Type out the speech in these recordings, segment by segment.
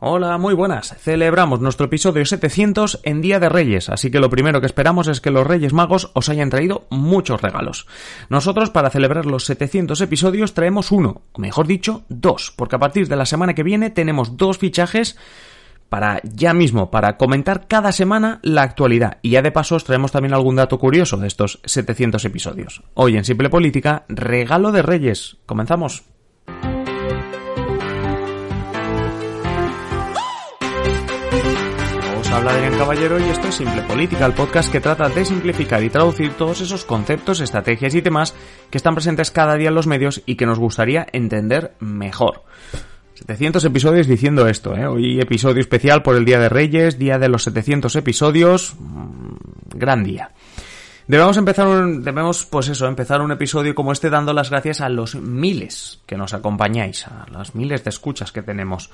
Hola, muy buenas. Celebramos nuestro episodio 700 en Día de Reyes, así que lo primero que esperamos es que los Reyes Magos os hayan traído muchos regalos. Nosotros, para celebrar los 700 episodios, traemos uno, o mejor dicho, dos, porque a partir de la semana que viene tenemos dos fichajes para ya mismo, para comentar cada semana la actualidad. Y ya de paso os traemos también algún dato curioso de estos 700 episodios. Hoy en Simple Política, regalo de Reyes. Comenzamos. Habla Adrián Caballero y esto es Simple Política, el podcast que trata de simplificar y traducir todos esos conceptos, estrategias y temas que están presentes cada día en los medios y que nos gustaría entender mejor. 700 episodios diciendo esto, ¿eh? Hoy episodio especial por el Día de Reyes, día de los 700 episodios, mm, gran día. Debemos empezar un, debemos, pues eso, empezar un episodio como este dando las gracias a los miles que nos acompañáis, a las miles de escuchas que tenemos.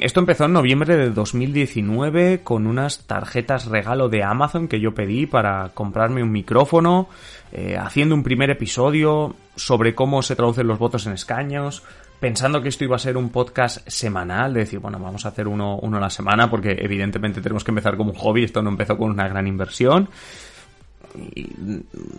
esto empezó en noviembre de 2019 con unas tarjetas regalo de Amazon que yo pedí para comprarme un micrófono, eh, haciendo un primer episodio sobre cómo se traducen los votos en escaños, pensando que esto iba a ser un podcast semanal, de decir, bueno, vamos a hacer uno, uno a la semana, porque evidentemente tenemos que empezar como un hobby, esto no empezó con una gran inversión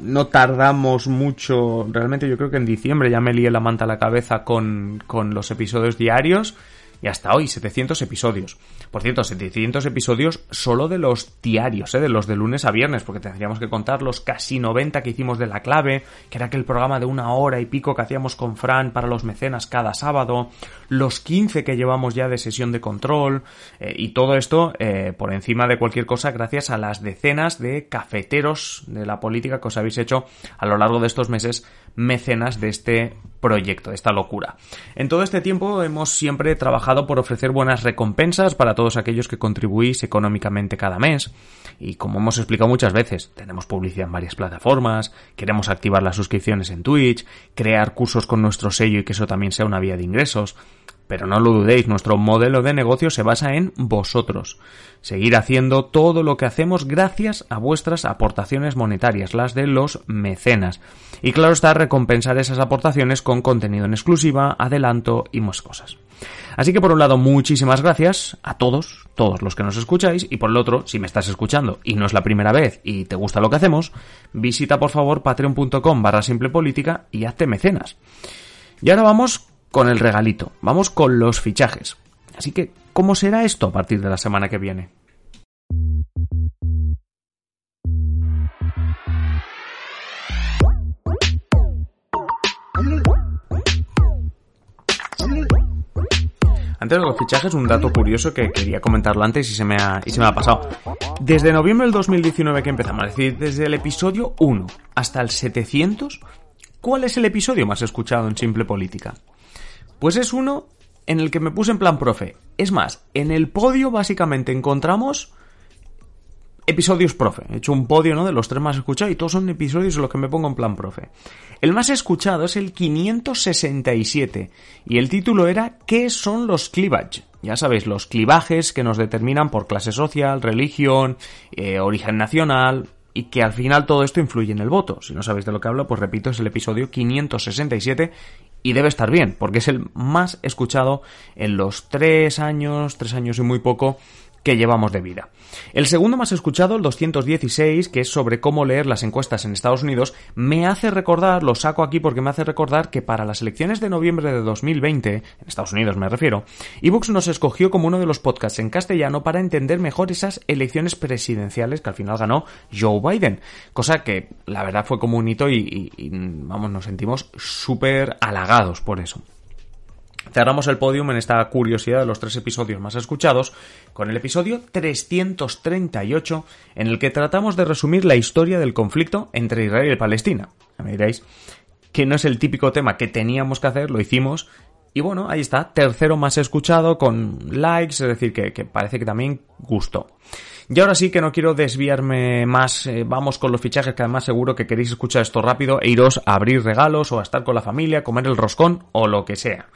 no tardamos mucho, realmente yo creo que en diciembre ya me lié la manta a la cabeza con, con los episodios diarios y hasta hoy 700 episodios. Por cierto, 700 episodios solo de los diarios, ¿eh? de los de lunes a viernes, porque tendríamos que contar los casi 90 que hicimos de la clave, que era aquel programa de una hora y pico que hacíamos con Fran para los mecenas cada sábado, los 15 que llevamos ya de sesión de control, eh, y todo esto eh, por encima de cualquier cosa gracias a las decenas de cafeteros de la política que os habéis hecho a lo largo de estos meses mecenas de este proyecto, de esta locura. En todo este tiempo hemos siempre trabajado por ofrecer buenas recompensas para todos aquellos que contribuís económicamente cada mes. Y como hemos explicado muchas veces, tenemos publicidad en varias plataformas, queremos activar las suscripciones en Twitch, crear cursos con nuestro sello y que eso también sea una vía de ingresos. Pero no lo dudéis, nuestro modelo de negocio se basa en vosotros. Seguir haciendo todo lo que hacemos gracias a vuestras aportaciones monetarias, las de los mecenas. Y claro está, recompensar esas aportaciones con contenido en exclusiva, adelanto y más cosas. Así que por un lado, muchísimas gracias a todos, todos los que nos escucháis, y por el otro, si me estás escuchando y no es la primera vez y te gusta lo que hacemos, visita por favor patreon.com barra simple política y hazte mecenas. Y ahora vamos con el regalito, vamos con los fichajes. Así que, ¿cómo será esto a partir de la semana que viene? Antes de los fichajes, un dato curioso que quería comentarlo antes y se me ha, y se me ha pasado. Desde noviembre del 2019 que empezamos, es decir, desde el episodio 1 hasta el 700, ¿cuál es el episodio más escuchado en Simple Política? Pues es uno en el que me puse en plan profe. Es más, en el podio básicamente encontramos episodios profe. He hecho un podio, ¿no? De los tres más escuchados y todos son episodios en los que me pongo en plan profe. El más escuchado es el 567 y el título era ¿Qué son los cleavage? Ya sabéis, los clivajes que nos determinan por clase social, religión, eh, origen nacional, y que al final todo esto influye en el voto. Si no sabéis de lo que hablo, pues repito, es el episodio 567 y debe estar bien, porque es el más escuchado en los tres años, tres años y muy poco que llevamos de vida. El segundo más escuchado, el 216, que es sobre cómo leer las encuestas en Estados Unidos, me hace recordar, lo saco aquí porque me hace recordar que para las elecciones de noviembre de 2020, en Estados Unidos me refiero, ebooks nos escogió como uno de los podcasts en castellano para entender mejor esas elecciones presidenciales que al final ganó Joe Biden, cosa que la verdad fue como un hito y, vamos, nos sentimos súper halagados por eso. Cerramos el podium en esta curiosidad de los tres episodios más escuchados con el episodio 338 en el que tratamos de resumir la historia del conflicto entre Israel y Palestina. Me diréis que no es el típico tema que teníamos que hacer, lo hicimos y bueno, ahí está, tercero más escuchado con likes, es decir, que, parece que también gustó. Y ahora sí que no quiero desviarme más, eh, vamos con los fichajes que además seguro que queréis escuchar esto rápido e iros a abrir regalos o a estar con la familia, comer el roscón o lo que sea.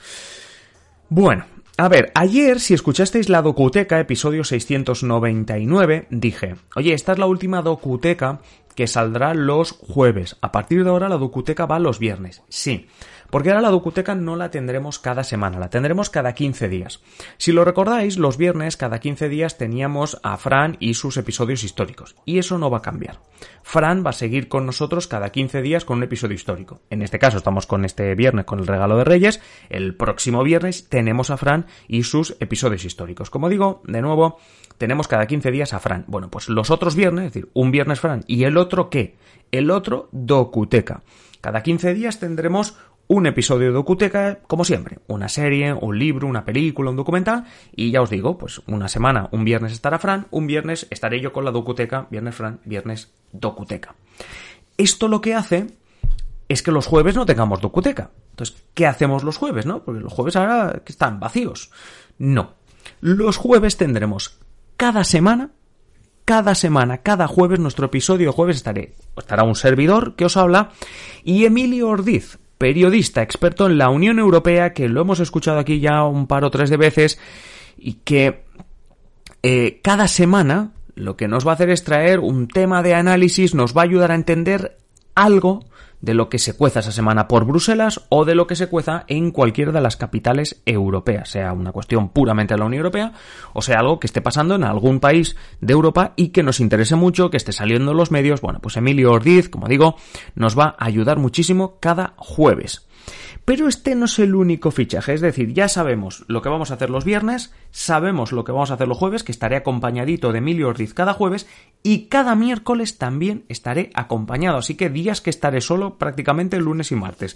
Bueno, a ver, ayer si escuchasteis la docuteca, episodio 699, dije, oye, esta es la última docuteca que saldrá los jueves. A partir de ahora la docuteca va los viernes. Sí. Porque ahora la docuteca no la tendremos cada semana, la tendremos cada 15 días. Si lo recordáis, los viernes cada 15 días teníamos a Fran y sus episodios históricos. Y eso no va a cambiar. Fran va a seguir con nosotros cada 15 días con un episodio histórico. En este caso estamos con este viernes con el regalo de Reyes. El próximo viernes tenemos a Fran y sus episodios históricos. Como digo, de nuevo, tenemos cada 15 días a Fran. Bueno, pues los otros viernes, es decir, un viernes Fran y el otro qué? El otro Docuteca. Cada 15 días tendremos un episodio de Docuteca, como siempre, una serie, un libro, una película, un documental, y ya os digo, pues una semana, un viernes estará Fran, un viernes estaré yo con la Docuteca, viernes Fran, viernes Docuteca. Esto lo que hace es que los jueves no tengamos Docuteca. Entonces, ¿qué hacemos los jueves, no? Porque los jueves ahora están vacíos. No. Los jueves tendremos cada semana, cada semana, cada jueves, nuestro episodio jueves estaré, estará un servidor que os habla y Emilio Ordiz, periodista experto en la Unión Europea, que lo hemos escuchado aquí ya un par o tres de veces y que eh, cada semana lo que nos va a hacer es traer un tema de análisis, nos va a ayudar a entender algo de lo que se cueza esa semana por Bruselas o de lo que se cueza en cualquiera de las capitales europeas, sea una cuestión puramente de la Unión Europea o sea algo que esté pasando en algún país de Europa y que nos interese mucho, que esté saliendo en los medios. Bueno, pues Emilio Ordiz, como digo, nos va a ayudar muchísimo cada jueves. Pero este no es el único fichaje, es decir, ya sabemos lo que vamos a hacer los viernes, sabemos lo que vamos a hacer los jueves, que estaré acompañadito de Emilio Ortiz cada jueves, y cada miércoles también estaré acompañado, así que días que estaré solo prácticamente lunes y martes.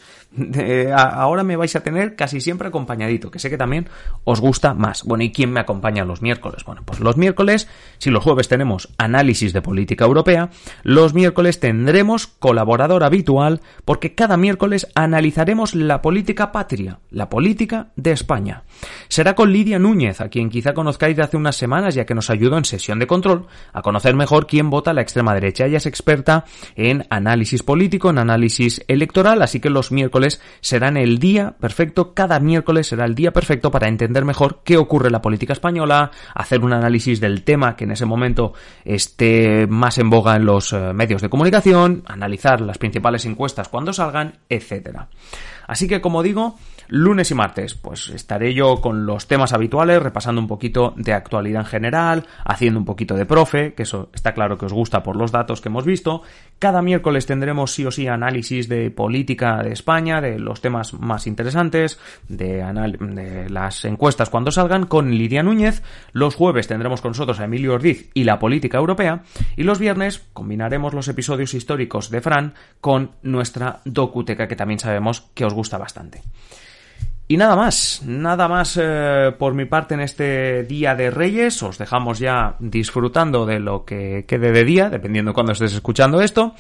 ahora me vais a tener casi siempre acompañadito, que sé que también os gusta más. Bueno, ¿y quién me acompaña los miércoles? Bueno, pues los miércoles, si los jueves tenemos análisis de política europea, los miércoles tendremos colaborador habitual, porque cada miércoles analizaremos la política patria, la política de España. Será con Lidia Núñez, a quien quizá conozcáis de hace unas semanas, ya que nos ayudó en sesión de control a conocer mejor quién vota la extrema derecha. Ella es experta en análisis político, en análisis electoral, así que los miércoles serán el día perfecto, cada miércoles será el día perfecto para entender mejor qué ocurre en la política española, hacer un análisis del tema que en ese momento esté más en boga en los eh, medios de comunicación, analizar las principales encuestas cuando salgan, etcétera. Así que, como digo, lunes y martes, pues estaré yo con los temas habituales, repasando un poquito de actualidad en general, haciendo un poquito de profe, que eso está claro que os gusta por los datos que hemos visto. Cada miércoles tendremos sí o sí análisis de política de España, de los temas más interesantes, de, las encuestas cuando salgan, con Lidia Núñez. Los jueves tendremos con nosotros a Emilio Ordiz y la política europea. Y los viernes combinaremos los episodios históricos de Fran con nuestra docuteca, que también sabemos que os gusta bastante. Y nada más, nada más eh, por mi parte en este Día de Reyes. Os dejamos ya disfrutando de lo que quede de día, dependiendo de cuándo estés escuchando esto.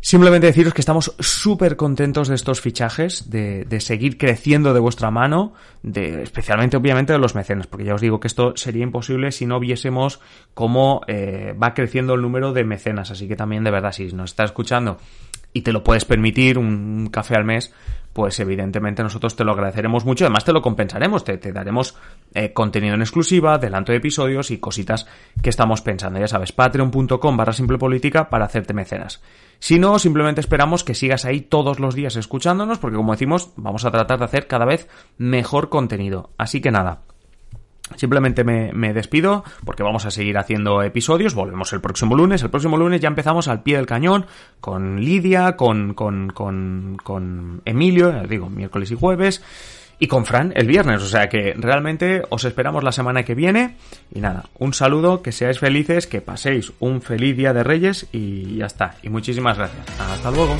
Simplemente deciros que estamos súper contentos de estos fichajes, de, seguir creciendo de vuestra mano, de, especialmente obviamente de los mecenas, porque ya os digo que esto sería imposible si no viésemos cómo eh, va creciendo el número de mecenas. Así que también de verdad, si nos está escuchando y te lo puedes permitir, un café al mes, pues evidentemente nosotros te lo agradeceremos mucho. Además te lo compensaremos, te, daremos eh, contenido en exclusiva, adelanto de episodios y cositas que estamos pensando. Ya sabes, patreon.com barra simple política para hacerte mecenas. Si no, simplemente esperamos que sigas ahí todos los días escuchándonos, porque como decimos, vamos a tratar de hacer cada vez mejor contenido. Así que nada, Simplemente me, despido porque vamos a seguir haciendo episodios. Volvemos el próximo lunes. El próximo lunes ya empezamos al pie del cañón con Lidia, con, con, con, con Emilio, digo, miércoles y jueves. Y con Fran el viernes, o sea que realmente os esperamos la semana que viene. Y nada, un saludo, que seáis felices, que paséis un feliz día de Reyes y ya está. Y muchísimas gracias. Hasta luego.